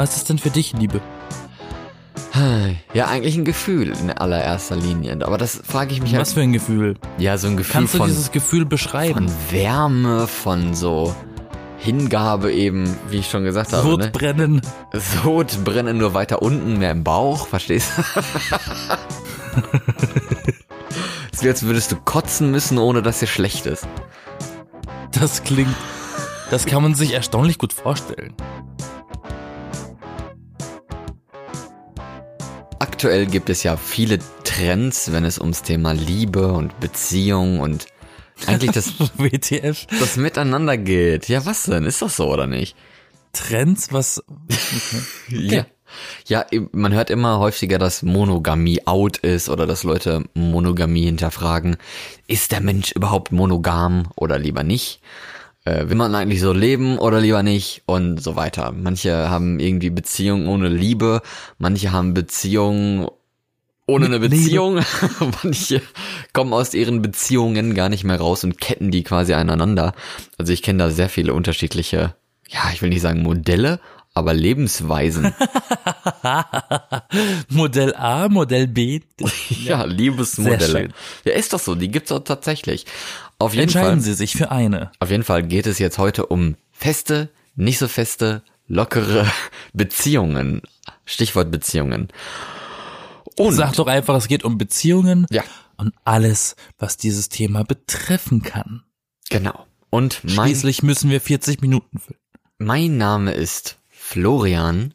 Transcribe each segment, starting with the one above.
Was ist denn für dich Liebe? Ja, eigentlich ein Gefühl in allererster Linie. Aber das frage ich mich halt. Was für ein Gefühl? Ja, so ein Gefühl Kannst du von, dieses Gefühl beschreiben? von Wärme, von so Hingabe eben, wie ich schon gesagt habe. Ne? Sodbrennen. Sodbrennen nur weiter unten, mehr im Bauch, verstehst du? Es als würdest du kotzen müssen, ohne dass dir schlecht ist. Das klingt. Das kann man sich erstaunlich gut vorstellen. Aktuell gibt es ja viele Trends, wenn es ums Thema Liebe und Beziehung und eigentlich das, WTF. das Miteinander geht. Ja, was denn? Ist das so oder nicht? Trends, was. Okay. Ja. Ja, man hört immer häufiger, dass Monogamie out ist oder dass Leute Monogamie hinterfragen. Ist der Mensch überhaupt monogam oder lieber nicht? Äh, will man eigentlich so leben oder lieber nicht? Und so weiter. Manche haben irgendwie Beziehungen ohne Liebe, manche haben Beziehungen ohne eine. Beziehung. Manche kommen aus ihren Beziehungen gar nicht mehr raus und ketten die quasi aneinander. Also ich kenne da sehr viele unterschiedliche, ja, ich will nicht sagen Modelle, aber Lebensweisen. Modell A, Modell B. Ja, Liebesmodelle. Ja, ist doch so, die gibt's auch tatsächlich. Auf jeden Entscheiden Fall, Sie sich für eine. auf jeden Fall geht es jetzt heute um feste, nicht so feste, lockere Beziehungen. Stichwort Beziehungen. Und Sag doch einfach, es geht um Beziehungen ja, und alles, was dieses Thema betreffen kann. genau. Und mein, Schließlich müssen wir 40 Minuten füllen. mein Name ist Florian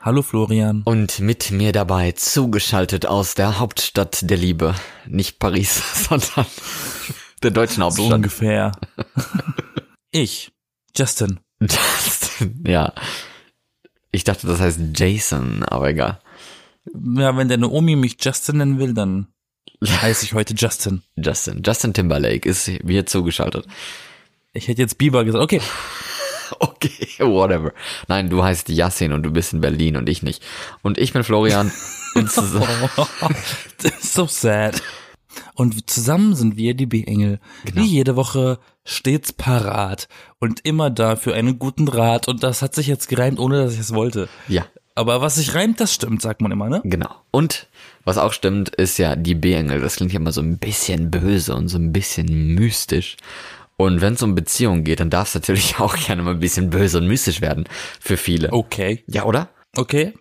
Hallo Florian. und mit mir dabei zugeschaltet aus der Hauptstadt der Liebe. Nicht Paris, sondern der deutschen So Hauptstadt. ungefähr. ich, Justin. Justin, ja. Ich dachte, das heißt Jason, aber egal. Ja, wenn deine Omi mich Justin nennen will, dann heiße ich heute Justin. Justin. Justin Timberlake ist mir zugeschaltet. Ich hätte jetzt Bieber gesagt. Okay, Okay, whatever. Nein, du heißt Yassin und du bist in Berlin und ich nicht. Und ich bin Florian. und zusammen, ist so sad. Und zusammen sind wir die B-Engel. Genau. Wie jede Woche stets parat und immer da für einen guten Rat. Und das hat sich jetzt gereimt, ohne dass ich es wollte. ja, Aber was sich reimt, das stimmt, sagt man immer, ne? genau. Und was auch stimmt, ist ja die B-Engel. Das klingt ja immer so ein bisschen böse und so ein bisschen mystisch. Und wenn es um Beziehungen geht, dann darf es natürlich auch gerne mal ein bisschen böse und mystisch werden für viele. Okay. Ja, oder? Okay.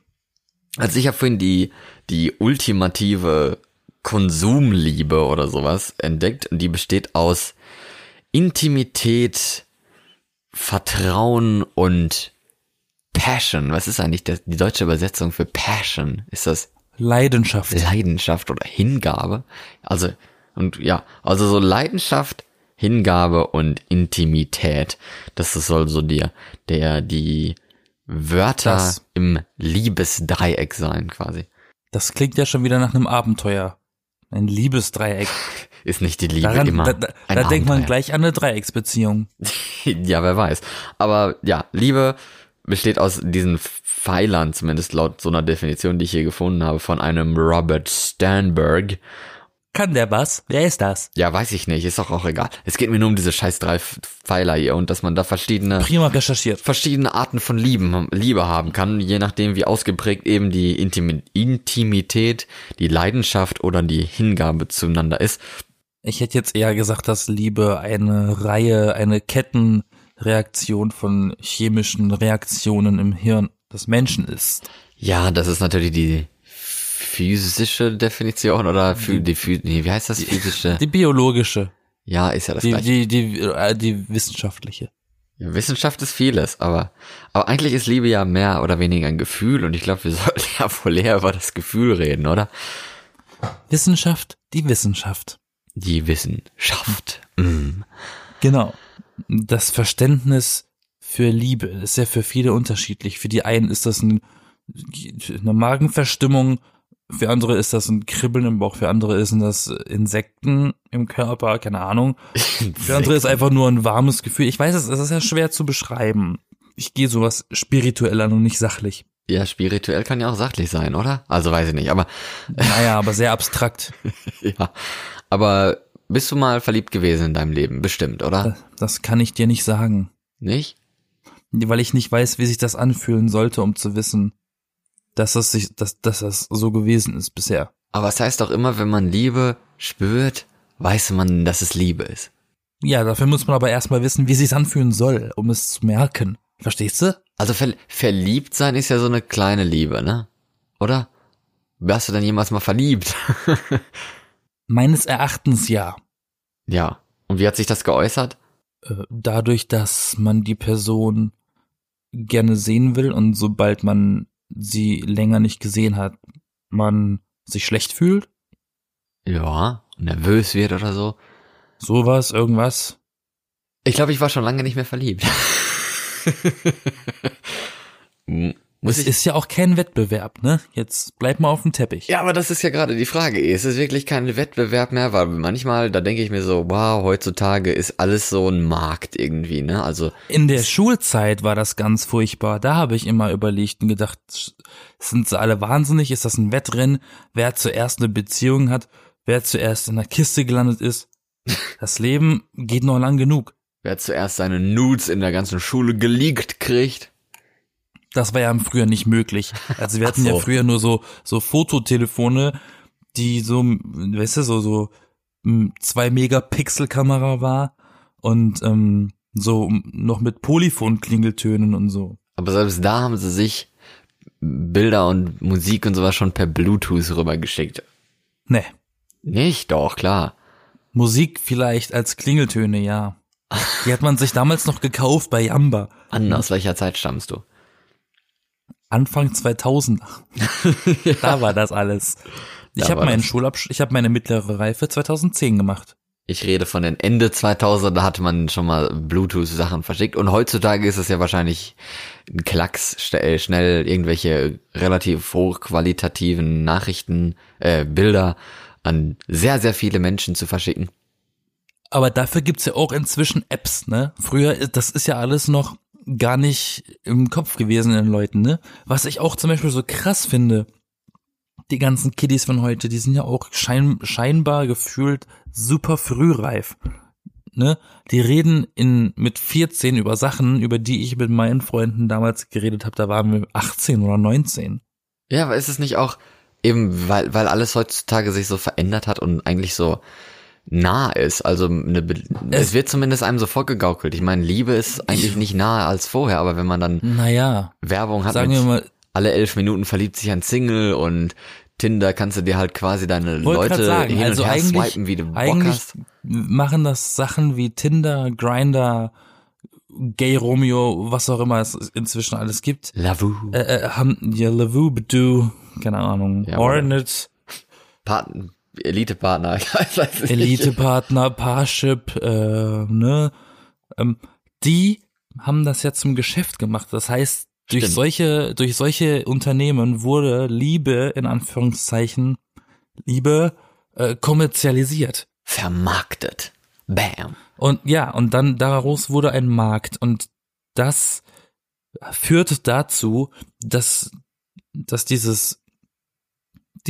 Also ich habe vorhin die, die ultimative Konsumliebe oder sowas entdeckt und die besteht aus Intimität, Vertrauen und Passion. Was ist eigentlich die deutsche Übersetzung für Passion? Ist das Leidenschaft. Leidenschaft oder Hingabe? Also, und ja, also so Leidenschaft, Hingabe und Intimität. Das ist soll so dir, der, die Wörter Das- im Liebesdreieck sein, quasi. Das klingt ja schon wieder nach einem Abenteuer. Ein Liebesdreieck. Ist nicht die Liebe Daran, immer. da, da, da denkt man gleich an eine Dreiecksbeziehung. ja, wer weiß. Aber ja, Liebe besteht aus diesen Pfeilern, zumindest laut so einer Definition, die ich hier gefunden habe, von einem Robert Sternberg. Kann der was? Wer ist das? Ja, weiß ich nicht, ist doch auch egal. Es geht mir nur um diese scheiß drei Pfeiler hier und dass man da verschiedene Prima recherchiert. verschiedene Arten von Lieben, Liebe haben kann, je nachdem wie ausgeprägt eben die Intimi Intimität, die Leidenschaft oder die Hingabe zueinander ist. Ich hätte jetzt eher gesagt, dass Liebe eine Reihe, eine Kettenreaktion von chemischen Reaktionen im Hirn des Menschen ist. Ja, das ist natürlich die physische Definition oder die, Phy- nee, wie heißt das physische? Die biologische, Ja, ist ja das die, gleiche. die, die, äh, die wissenschaftliche. Ja, Wissenschaft ist vieles, aber, aber eigentlich ist Liebe ja mehr oder weniger ein Gefühl und ich glaube, wir sollten ja wohl eher über das Gefühl reden, oder? Wissenschaft, die Wissenschaft. Die Wissenschaft. Mm. Genau. Das Verständnis für Liebe ist ja für viele unterschiedlich. Für die einen ist das ein, eine Magenverstimmung, für andere ist das ein Kribbeln im Bauch, für andere ist das Insekten im Körper, keine Ahnung. Für andere ist einfach nur ein warmes Gefühl. Ich weiß es, es ist ja schwer zu beschreiben. Ich gehe sowas spirituell an und nicht sachlich. Ja, spirituell kann ja auch sachlich sein, oder? Also weiß ich nicht, aber Naja, aber sehr abstrakt. ja. Aber bist du mal verliebt gewesen in deinem Leben? Bestimmt, oder? Das kann ich dir nicht sagen. Nicht? weil ich nicht weiß, wie sich das anfühlen sollte, um zu wissen, dass das sich, dass, dass das so gewesen ist bisher. Aber es heißt doch immer, wenn man Liebe spürt, weiß man, dass es Liebe ist. Ja, dafür muss man aber erstmal wissen, wie sich's anfühlen soll, um es zu merken. Verstehst du? Also ver verliebt sein ist ja so eine kleine Liebe, ne? Oder? Warst du denn jemals mal verliebt? Meines Erachtens ja. ja. Und wie hat sich das geäußert? Äh, Dadurch, dass man die Person gerne sehen will und sobald man sie länger nicht gesehen hat, man sich schlecht fühlt. Ja, nervös wird oder so. Sowas, irgendwas. Ich glaube, ich war schon lange nicht mehr verliebt. Es ist ja auch kein Wettbewerb, ne? Jetzt bleib mal auf dem Teppich. Ja, aber das ist ja gerade die Frage. Ist es wirklich kein Wettbewerb mehr? Weil manchmal, da denke ich mir so, wow, heutzutage ist alles so ein Markt irgendwie, ne? Also, In der Schulzeit war das ganz furchtbar. Da habe ich immer überlegt und gedacht, sind sie alle wahnsinnig? Ist das ein Wettrennen? Wer zuerst eine Beziehung hat? Wer zuerst in der Kiste gelandet ist? Das Leben geht noch lang genug. wer zuerst seine Nudes in der ganzen Schule geleakt kriegt. Das war ja im Frühjahr nicht möglich. Also wir hatten ja so. früher nur so, so Fototelefone, die so, weißt du, so, so m, zwei Megapixel Kamera war und ähm, so noch mit Polyphon-Klingeltönen und so. Aber selbst da haben sie sich Bilder und Musik und sowas schon per Bluetooth rübergeschickt. Ne. Nicht? Doch, klar. Musik vielleicht als Klingeltöne, ja. Die hat man sich damals noch gekauft bei Yamba. Anna, aus welcher Zeit stammst du? Anfang 2000. Da war das alles. Ich Da habe war meinen das. Schulabschluss, ich habe meine mittlere Reife 2010 gemacht. Ich rede von den Ende 2000, da hatte man schon mal Bluetooth-Sachen verschickt. Und heutzutage ist es ja wahrscheinlich ein Klacks, äh, schnell irgendwelche relativ hochqualitativen Nachrichten, äh, Bilder an sehr, sehr viele Menschen zu verschicken. Aber dafür gibt's ja auch inzwischen Apps, ne? Früher, das ist ja alles noch gar nicht im Kopf gewesen in den Leuten, ne? Was ich auch zum Beispiel so krass finde, die ganzen Kiddies von heute, die sind ja auch schein, scheinbar gefühlt super frühreif. Ne? Die reden in mit 14 über Sachen, über die ich mit meinen Freunden damals geredet habe, da waren wir 18 oder 19. Ja, aber ist es nicht auch eben, weil, weil alles heutzutage sich so verändert hat und eigentlich so nah ist. Also eine, Be- es, Es- wird zumindest einem so vorgegaukelt. Ich meine, Liebe ist eigentlich nicht nahe als vorher, aber wenn man dann Naja, Werbung hat sagen wir mal, alle elf Minuten verliebt sich ein Single und Tinder kannst du dir halt quasi deine Leute sagen, hin also und her eigentlich, swipen, wie du Bock eigentlich hast. machen das Sachen wie Tinder, Grinder, Gay Romeo, was auch immer es inzwischen alles gibt. Lavu. Äh, äh, haben ja Lavu, Badoo, keine Ahnung, Ja, Hornet, Partner, Elite-Partner. Elitepartner, Parship, äh, ne, ähm, die haben das ja zum Geschäft gemacht. Das heißt, durch Stimmt. solche, durch solche Unternehmen wurde Liebe, in Anführungszeichen, Liebe, äh, kommerzialisiert. Vermarktet. Bam. Und ja, und dann daraus wurde ein Markt und das führt dazu, dass, dass dieses,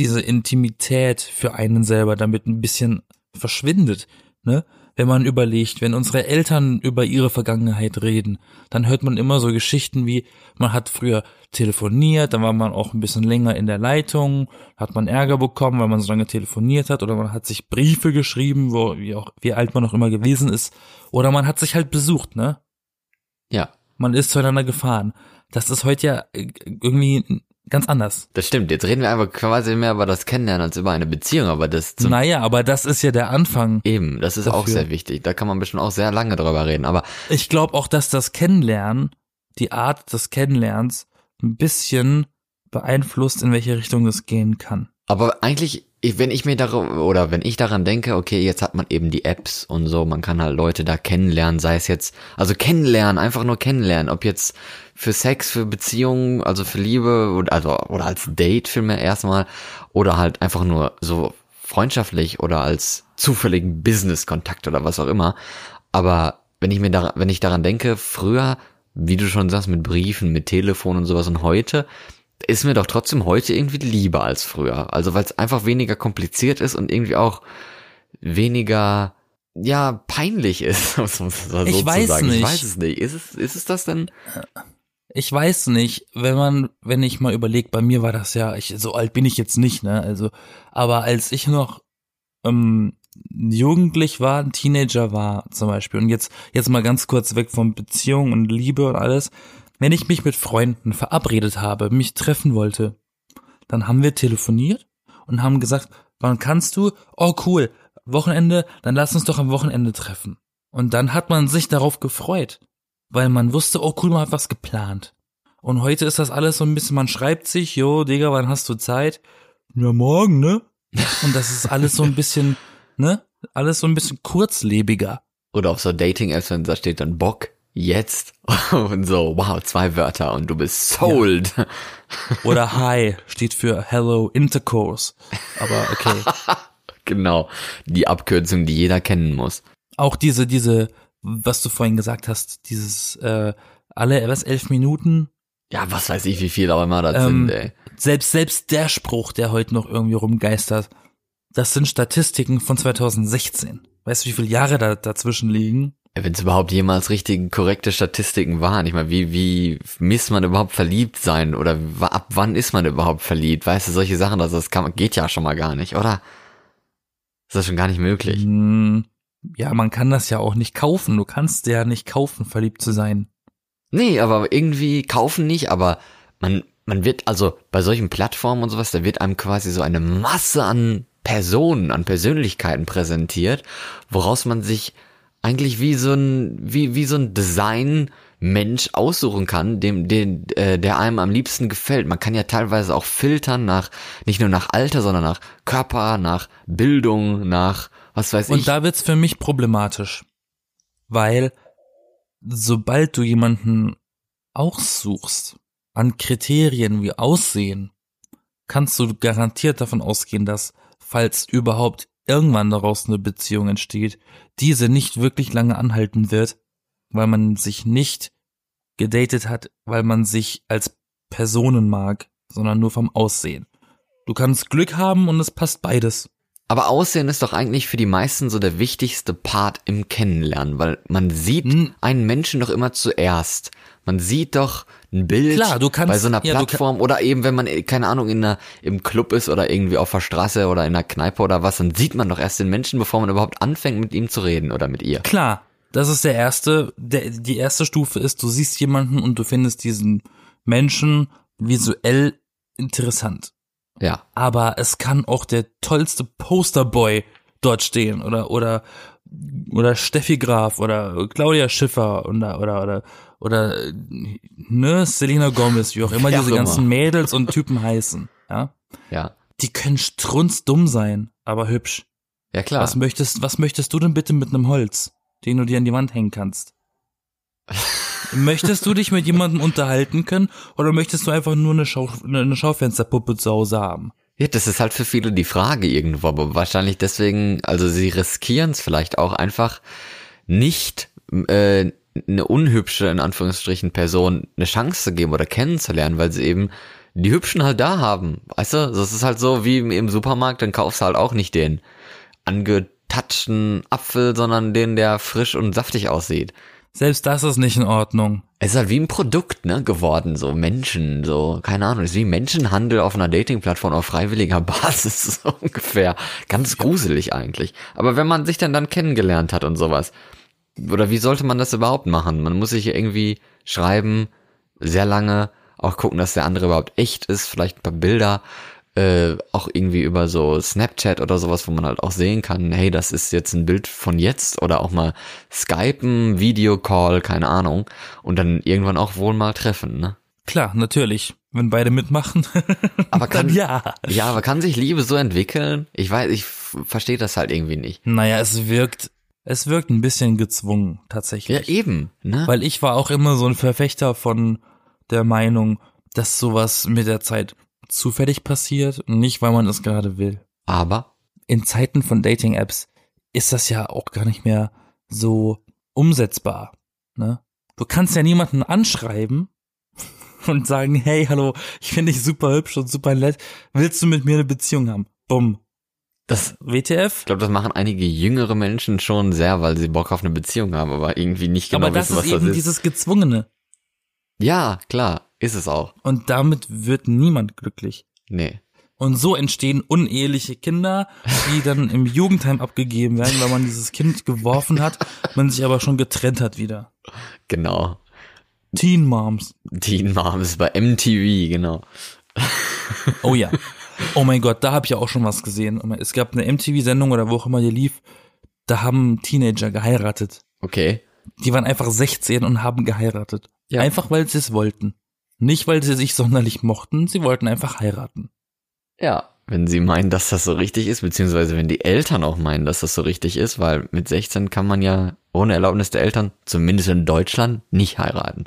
diese Intimität für einen selber damit ein bisschen verschwindet, ne? Wenn man überlegt, wenn unsere Eltern über ihre Vergangenheit reden, dann hört man immer so Geschichten wie, man hat früher telefoniert, dann war man auch ein bisschen länger in der Leitung, hat man Ärger bekommen, weil man so lange telefoniert hat, oder man hat sich Briefe geschrieben, wo, wie auch, wie alt man noch immer gewesen ist, oder man hat sich halt besucht, ne? Ja, Man ist zueinander gefahren. Das ist heute ja äh, irgendwie ganz anders. das stimmt. Jetzt reden wir einfach quasi mehr über das Kennenlernen als über eine Beziehung, aber das Naja, aber das ist ja der Anfang. eben, das ist auch Dafür. sehr wichtig. Da kann man bestimmt auch sehr lange drüber reden, aber Ich glaube auch, dass das Kennenlernen, die Art des Kennenlernens, ein bisschen beeinflusst, in welche Richtung es gehen kann. Aber eigentlich, ich- wenn ich mir darüber, oder wenn ich daran denke, okay, jetzt hat man eben die Apps und so, man kann halt Leute da kennenlernen, sei es jetzt, also kennenlernen, einfach nur kennenlernen, ob jetzt für Sex, für Beziehungen, also für Liebe, oder, also, oder als Date vielmehr erstmal, oder halt einfach nur so freundschaftlich oder als zufälligen Business-Kontakt oder was auch immer. Aber wenn ich mir daran, wenn ich daran denke, früher, wie du schon sagst, mit Briefen, mit Telefon und sowas und heute, ist mir doch trotzdem heute irgendwie lieber als früher. Also weil es einfach weniger kompliziert ist und irgendwie auch weniger ja peinlich ist. man so Ich weiß sagen. Ich nicht. weiß es nicht. Ist es, ist es das denn? Ich weiß nicht, wenn man, wenn ich mal überlege, bei mir war das ja, ich, so alt bin ich jetzt nicht, ne? Also, aber als ich noch ähm, jugendlich war, ein Teenager war zum Beispiel, und jetzt, jetzt mal ganz kurz weg von Beziehung und Liebe und alles, wenn ich mich mit Freunden verabredet habe, mich treffen wollte, dann haben wir telefoniert und haben gesagt, wann kannst du? Oh cool, Wochenende, dann lass uns doch am Wochenende treffen. Und dann hat man sich darauf gefreut weil man wusste, oh cool, man hat was geplant. Und heute ist das alles so ein bisschen, man schreibt sich, jo, Digga, wann hast du Zeit? Ja, morgen, ne? Und das ist alles so ein bisschen, ne? Alles so ein bisschen kurzlebiger. Oder auf so Dating-Apps, wenn da steht dann Bock, jetzt. Und so, wow, zwei Wörter und du bist sold. Oder Hi steht für Hello Intercourse. Aber okay. genau. Die Abkürzung, die jeder kennen muss. Auch diese, diese, was du vorhin gesagt hast, dieses, äh, alle, was, elf Minuten? Ja, was weiß ich, wie viel auch immer das Ähm, sind, ey. Selbst, selbst der Spruch, der heute noch irgendwie rumgeistert, das sind Statistiken von 2016. Weißt du, wie viele Jahre da dazwischen liegen? Wenn es überhaupt jemals richtig korrekte Statistiken waren. Ich meine, wie, wie misst man überhaupt verliebt sein? Oder ab wann ist man überhaupt verliebt? Weißt du, solche Sachen, also das kann, geht ja schon mal gar nicht, oder? Ist das schon gar nicht möglich? Hm, ja, man kann das ja auch nicht kaufen. Du kannst ja nicht kaufen, verliebt zu sein. Nee, aber irgendwie kaufen nicht, aber man, man wird, also bei solchen Plattformen und sowas, da wird einem quasi so eine Masse an Personen, an Persönlichkeiten präsentiert, woraus man sich eigentlich wie so ein, wie, wie so ein Design-Mensch aussuchen kann, dem, den, äh, der einem am liebsten gefällt. Man kann ja teilweise auch filtern nach, nicht nur nach Alter, sondern nach Körper, nach Bildung, nach, was weiß Und ich. da wird's für mich problematisch. Weil, sobald du jemanden aussuchst, an Kriterien wie Aussehen, kannst du garantiert davon ausgehen, dass, falls überhaupt irgendwann daraus eine Beziehung entsteht, diese nicht wirklich lange anhalten wird, weil man sich nicht gedatet hat, weil man sich als Personen mag, sondern nur vom Aussehen. Du kannst Glück haben und es passt beides. Aber Aussehen ist doch eigentlich für die meisten so der wichtigste Part im Kennenlernen, weil man sieht Hm. einen Menschen doch immer zuerst. Man sieht doch ein Bild Klar, du kannst- bei so einer ja, Plattform oder eben wenn man, äh, keine Ahnung, in einer, im Club ist oder irgendwie auf der Straße oder in einer Kneipe oder was, dann sieht man doch erst den Menschen, bevor man überhaupt anfängt mit ihm zu reden oder mit ihr. Klar, das ist der erste, der, die erste Stufe ist, du siehst jemanden und du findest diesen Menschen visuell interessant. Ja. Aber es kann auch der tollste Posterboy dort stehen oder, oder, oder Steffi Graf oder Claudia Schiffer oder, oder, oder, oder, ne, Selena Gomez, wie auch immer Wer diese ganzen immer. Mädels und Typen heißen, ja. Ja. Die können strunzdumm sein, aber hübsch. Ja, klar. Was möchtest, was möchtest du denn bitte mit einem Holz, den du dir an die Wand hängen kannst? möchtest du dich mit jemandem unterhalten können oder möchtest du einfach nur eine, Schau, eine Schaufensterpuppe zu Hause haben? Ja, das ist halt für viele die Frage irgendwo, aber wahrscheinlich deswegen, also sie riskieren es vielleicht auch einfach nicht äh, eine unhübsche, in Anführungsstrichen, Person eine Chance zu geben oder kennenzulernen, weil sie eben die Hübschen halt da haben. Weißt du, das ist halt so wie im, Supermarkt, dann kaufst du halt auch nicht den angetatschten Apfel, sondern den, der frisch und saftig aussieht. Selbst das ist nicht in Ordnung. Es ist halt wie ein Produkt, ne, geworden, so Menschen, so, keine Ahnung, es ist wie Menschenhandel auf einer Dating-Plattform auf freiwilliger Basis, so ungefähr. Ganz gruselig eigentlich. Aber wenn man sich dann dann kennengelernt hat und sowas, oder wie sollte man das überhaupt machen? Man muss sich irgendwie schreiben, sehr lange, auch gucken, dass der andere überhaupt echt ist, vielleicht ein paar Bilder, äh, auch irgendwie über so Snapchat oder sowas, wo man halt auch sehen kann, hey, das ist jetzt ein Bild von jetzt oder auch mal Skypen, Videocall, keine Ahnung, und dann irgendwann auch wohl mal treffen, ne? Klar, natürlich. Wenn beide mitmachen, Aber kann, ja. ja, aber kann sich Liebe so entwickeln? Ich weiß, ich verstehe das halt irgendwie nicht. Naja, es wirkt, es wirkt ein bisschen gezwungen, tatsächlich. Ja, eben, ne? Weil ich war auch immer so ein Verfechter von der Meinung, dass sowas mit der Zeit zufällig passiert nicht, weil man es gerade will. aber, In Zeiten von Dating-Apps ist das ja auch gar nicht mehr so umsetzbar. Ne? Du kannst ja niemanden anschreiben und sagen, hey, hallo, ich finde dich super hübsch und super nett. Willst du mit mir eine Beziehung haben? Bumm. Das, WTF? ich glaube, das machen einige jüngere Menschen schon sehr, weil sie Bock auf eine Beziehung haben, aber irgendwie nicht genau Aber das wissen, ist was das eben ist. dieses Gezwungene. Ja, klar, ist es auch. Und damit wird niemand glücklich. Nee. Und so entstehen uneheliche Kinder, die dann im Jugendheim abgegeben werden, weil man dieses Kind geworfen hat, man sich aber schon getrennt hat wieder. Genau. Teen Moms. Teen Moms bei MTV, genau. Oh ja. Oh mein Gott, da habe ich ja auch schon was gesehen. Es gab eine MTV-Sendung oder wo auch immer die lief, da haben Teenager geheiratet. Okay. Die waren einfach 16 und haben geheiratet. Ja. Einfach weil sie es wollten. Nicht, weil sie sich sonderlich mochten, sie wollten einfach heiraten. Ja, wenn sie meinen, dass das so richtig ist, beziehungsweise wenn die Eltern auch meinen, dass das so richtig ist, weil mit 16 kann man ja ohne Erlaubnis der Eltern, zumindest in Deutschland, nicht heiraten.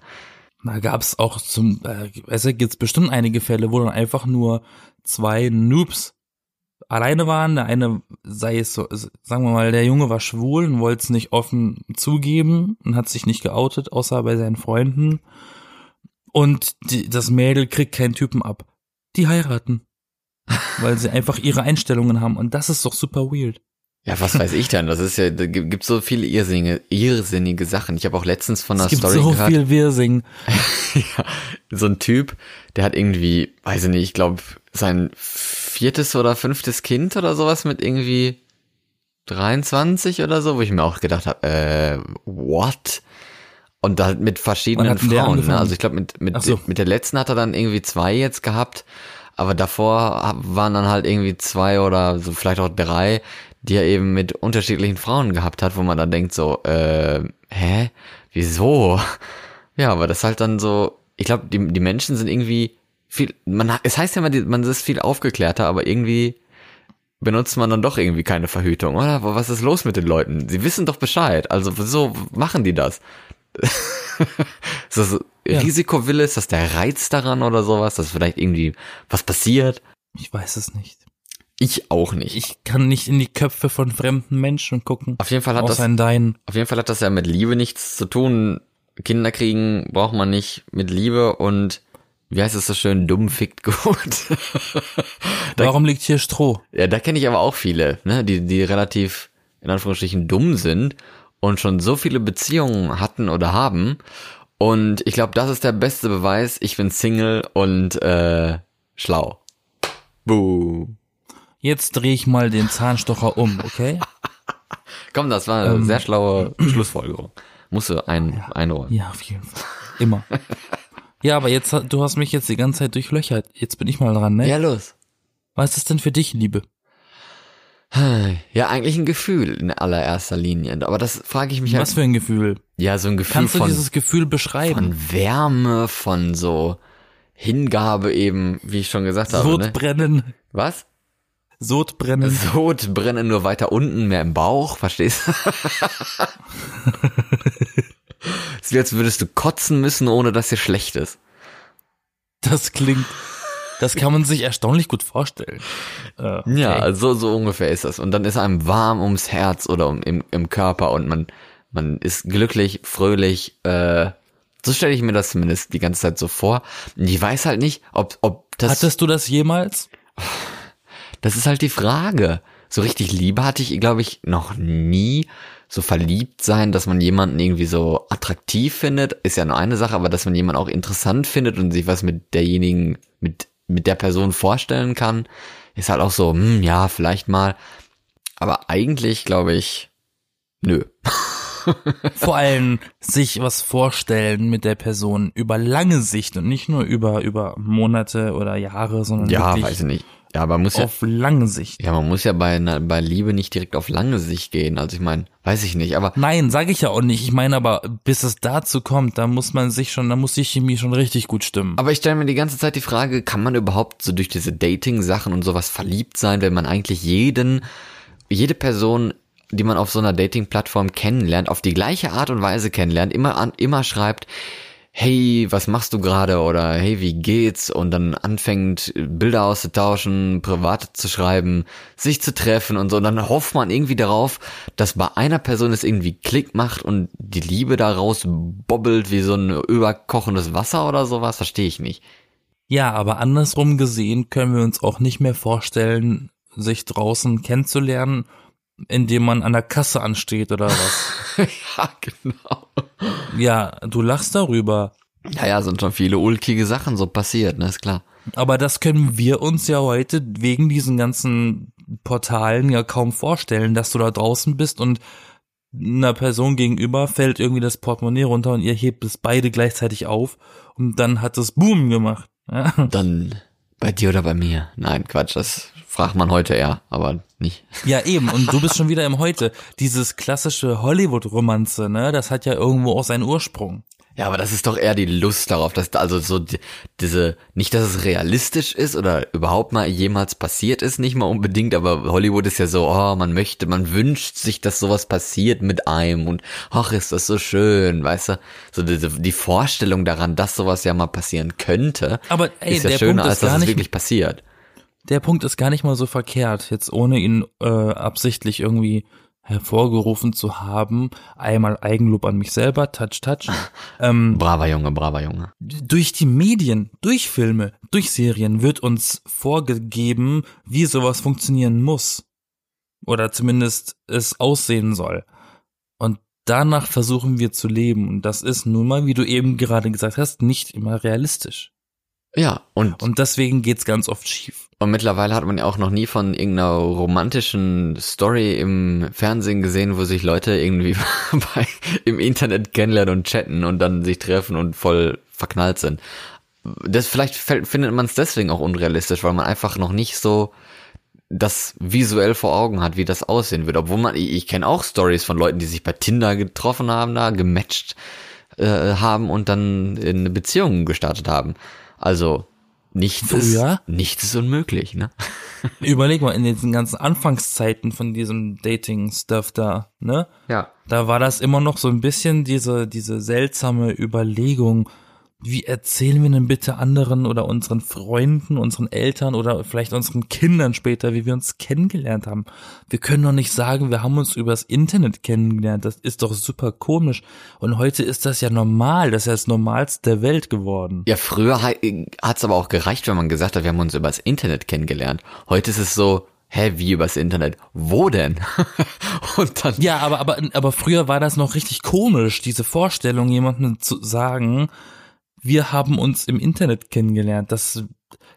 Da gab's auch zum, äh, es gibt's bestimmt einige Fälle, wo dann einfach nur zwei Noobs alleine waren. Der eine sei es so, sagen wir mal, der Junge war schwul und wollte es nicht offen zugeben und hat sich nicht geoutet, außer bei seinen Freunden. Und die, das Mädel kriegt keinen Typen ab. Die heiraten. Weil sie einfach ihre Einstellungen haben. Und das ist doch super weird. Ja, was weiß ich denn? Das ist ja, da gibt so viele irrsinnige, irrsinnige Sachen. Ich habe auch letztens von einer Es gibt Story so gehört. viel Wirsing. ja, so ein Typ, der hat irgendwie, weiß ich nicht, ich glaube, sein viertes oder fünftes Kind oder sowas mit irgendwie 23 oder so, wo ich mir auch gedacht habe, äh, what? Und da mit verschiedenen Frauen, ne? Also ich glaube, mit, mit, so. mit der letzten hat er dann irgendwie zwei jetzt gehabt, aber davor waren dann halt irgendwie zwei oder so vielleicht auch drei, die er eben mit unterschiedlichen Frauen gehabt hat, wo man dann denkt so, äh, hä? Wieso? Ja, aber das ist halt dann so, ich glaube, die, die Menschen sind irgendwie viel, man, es heißt ja immer, man ist viel aufgeklärter, aber irgendwie benutzt man dann doch irgendwie keine Verhütung, oder? Was ist los mit den Leuten? Sie wissen doch Bescheid. Also wieso machen die das? ist das Ja. Risikowille? Ist das der Reiz daran oder sowas? Dass vielleicht irgendwie was passiert? Ich weiß es nicht. Ich auch nicht. Ich kann nicht in die Köpfe von fremden Menschen gucken. auf jeden Fall hat das, auf jeden Fall hat das ja mit Liebe nichts zu tun. Kinder kriegen braucht man nicht mit Liebe und wie heißt es so schön, dumm fickt gut. Da- Warum liegt hier Stroh? Ja, da kenne ich aber auch viele, ne, die, die relativ, in Anführungsstrichen, dumm sind und schon so viele Beziehungen hatten oder haben. Und ich glaube, das ist der beste Beweis, ich bin Single und äh, schlau. Buh. Jetzt drehe ich mal den Zahnstocher um, okay? Komm, das war eine sehr schlaue Schlussfolgerung. Musst du ein, einräumen. Ja, auf jeden Fall. Immer. Ja, aber jetzt, du hast mich jetzt die ganze Zeit durchlöchert. Jetzt bin ich mal dran, ne? Ja, los. Was ist denn für dich Liebe? Ja, eigentlich ein Gefühl in allererster Linie. Aber das frage ich mich halt. Was für ein Gefühl? Ja, so ein Gefühl Kannst du von, dieses Gefühl beschreiben? von Wärme, von so Hingabe eben, wie ich schon gesagt habe. Ne? Sodbrennen. Was? Sodbrennen. Sodbrennen nur weiter unten, mehr im Bauch, verstehst du? Es ist wie als würdest du kotzen müssen, ohne dass dir schlecht ist. Das klingt, das kann man sich erstaunlich gut vorstellen. Äh, okay. Ja, also so ungefähr ist das. Und dann ist einem warm ums Herz oder um, im, im Körper und man, man ist glücklich, fröhlich. Äh, so stelle ich mir das zumindest die ganze Zeit so vor. Und ich weiß halt nicht, ob, ob das. Hattest du das jemals? Das ist halt die Frage. So richtig Liebe hatte ich, glaube ich, noch nie. So verliebt sein, dass man jemanden irgendwie so attraktiv findet, ist ja nur eine Sache, aber dass man jemanden auch interessant findet und sich was mit derjenigen, mit, mit der Person vorstellen kann, ist halt auch so, hm, ja, vielleicht mal. Aber eigentlich, glaube ich, nö. Vor allem sich was vorstellen mit der Person über lange Sicht und nicht nur über, über Monate oder Jahre, sondern Ja, weiß ich nicht. Ja, aber muss ja, auf lange Sicht. ja, man muss ja bei, bei Liebe nicht direkt auf lange Sicht gehen. Also ich meine, weiß ich nicht, aber Nein, sage ich ja auch nicht. Ich meine aber, bis es dazu kommt, da muss man sich schon, da muss die Chemie schon richtig gut stimmen. Aber ich stelle mir die ganze Zeit die Frage, kann man überhaupt so durch diese Dating-Sachen und sowas verliebt sein, wenn man eigentlich jeden, jede Person, die man auf so einer Dating-Plattform kennenlernt, auf die gleiche Art und Weise kennenlernt, immer an, immer schreibt, hey, was machst du gerade? Oder hey, wie geht's? Und dann anfängt Bilder auszutauschen, privat zu schreiben, sich zu treffen und so. Und dann hofft man irgendwie darauf, dass bei einer Person es irgendwie Klick macht und die Liebe daraus bobbelt wie so ein überkochendes Wasser oder sowas, verstehe ich nicht. Ja, aber andersrum gesehen können wir uns auch nicht mehr vorstellen, sich draußen kennenzulernen, indem man an der Kasse ansteht oder was. ja, genau. Ja, du lachst darüber. Ja, ja, sind schon viele ulkige Sachen so passiert, ne, ist klar. Aber das können wir uns ja heute wegen diesen ganzen Portalen ja kaum vorstellen, dass du da draußen bist und einer Person gegenüber fällt irgendwie das Portemonnaie runter und ihr hebt es beide gleichzeitig auf und dann hat es Boom gemacht. Ja. Dann bei dir oder bei mir? Nein, Quatsch, das fragt man heute eher, aber nicht. Ja, eben, und du bist schon wieder im Heute. Dieses klassische Hollywood-Romanze, ne, das hat ja irgendwo auch seinen Ursprung. Ja, aber das ist doch eher die Lust darauf, dass da also so die, diese, nicht, dass es realistisch ist oder überhaupt mal jemals passiert ist, nicht mal unbedingt, aber Hollywood ist ja so, oh, man möchte, man wünscht sich, dass sowas passiert mit einem und ach, ist das so schön, weißt du? So die, die Vorstellung daran, dass sowas ja mal passieren könnte, Aber ey, ist ja schöner, Punkt als ist dass gar es wirklich passiert. Der Punkt ist gar nicht mal so verkehrt, jetzt ohne ihn äh, absichtlich irgendwie hervorgerufen zu haben. Einmal Eigenlob an mich selber, touch, touch. ähm, Braver Junge, braver Junge. durch die Medien, durch Filme, durch Serien wird uns vorgegeben, wie sowas funktionieren muss. Oder zumindest es aussehen soll. Und danach versuchen wir zu leben. Und das ist nun mal, wie du eben gerade gesagt hast, nicht immer realistisch. Ja, und Und deswegen geht's ganz oft schief. Und mittlerweile hat man ja auch noch nie von irgendeiner romantischen Story im Fernsehen gesehen, wo sich Leute irgendwie bei, im Internet kennenlernen und chatten und dann sich treffen und voll verknallt sind. Das vielleicht findet man es deswegen auch unrealistisch, weil man einfach noch nicht so das visuell vor Augen hat, wie das aussehen wird. Obwohl man, ich, ich kenne auch Stories von Leuten, die sich bei Tinder getroffen haben, da gematcht äh, haben und dann in eine Beziehung gestartet haben. Also nichts Früher? ist nichts ist unmöglich, ne? Überleg mal, in diesen ganzen Anfangszeiten von diesem Dating-Stuff da, ne? Ja. Da war das immer noch so ein bisschen diese, diese seltsame Überlegung, wie erzählen wir denn bitte anderen oder unseren Freunden, unseren Eltern oder vielleicht unseren Kindern später, wie wir uns kennengelernt haben? Wir können doch nicht sagen, wir haben uns übers Internet kennengelernt. Das ist doch super komisch. Und heute ist das ja normal. Das ist ja das Normalste der Welt geworden. Ja, früher hat es aber auch gereicht, wenn man gesagt hat, wir haben uns übers Internet kennengelernt. Heute ist es so, hä, wie übers Internet? Wo denn? und dann Ja, aber, aber, aber früher war das noch richtig komisch, diese Vorstellung, jemandem zu sagen, wir haben uns im Internet kennengelernt. Das,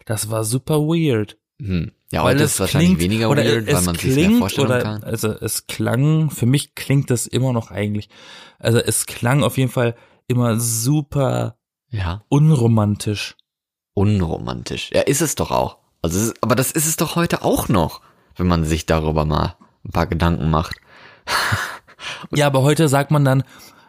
das war super weird. hm. ja, weil heute es ist es wahrscheinlich klingt, weniger weird, weil es man sich mehr klingt, vorstellen oder, kann. Also es klang, für mich klingt das immer noch eigentlich, also es klang auf jeden Fall immer super Ja, unromantisch. unromantisch. Ja, ist es doch auch. Also, ist, aber das ist es doch heute auch noch, wenn man sich darüber mal ein paar Gedanken macht. Ja, aber heute sagt man dann,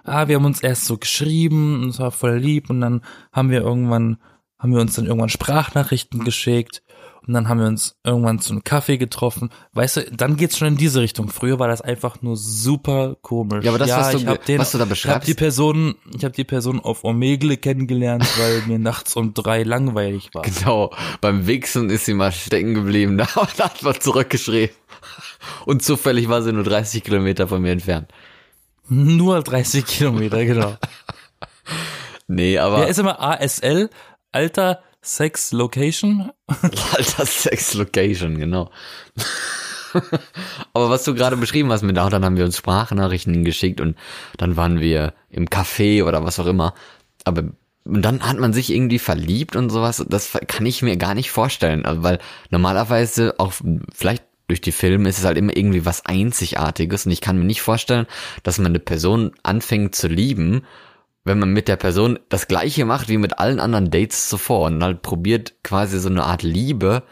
ah, wir haben uns erst so geschrieben, und es war voll lieb und dann haben wir irgendwann, haben wir uns dann irgendwann Sprachnachrichten geschickt und dann haben wir uns irgendwann zu einem Kaffee getroffen. Weißt du, dann geht's schon in diese Richtung. Früher war das einfach nur super komisch. Ja, aber das, was du ich hab den, was du da ich habe beschreibst- die Person, ich habe die Person auf Omegle kennengelernt, weil mir nachts um drei langweilig war. Genau, beim Wichsen ist sie mal stecken geblieben, da hat man zurückgeschrieben. Und zufällig war sie nur 30 Kilometer von mir entfernt. Nur 30 Kilometer, genau. Nee, aber Der ist immer ASL, Alter, Sex, Location. Alter Sex Location, genau. Aber was du gerade beschrieben hast mit, dann haben wir uns Sprachnachrichten geschickt und dann waren wir im Café oder was auch immer. Aber und dann hat man sich irgendwie verliebt und sowas. Das kann ich mir gar nicht vorstellen, also, weil normalerweise auch vielleicht durch die Filme ist es halt immer irgendwie was Einzigartiges und ich kann mir nicht vorstellen, dass man eine Person anfängt zu lieben, wenn man mit der Person das gleiche macht wie mit allen anderen Dates zuvor und halt probiert quasi so eine Art Liebe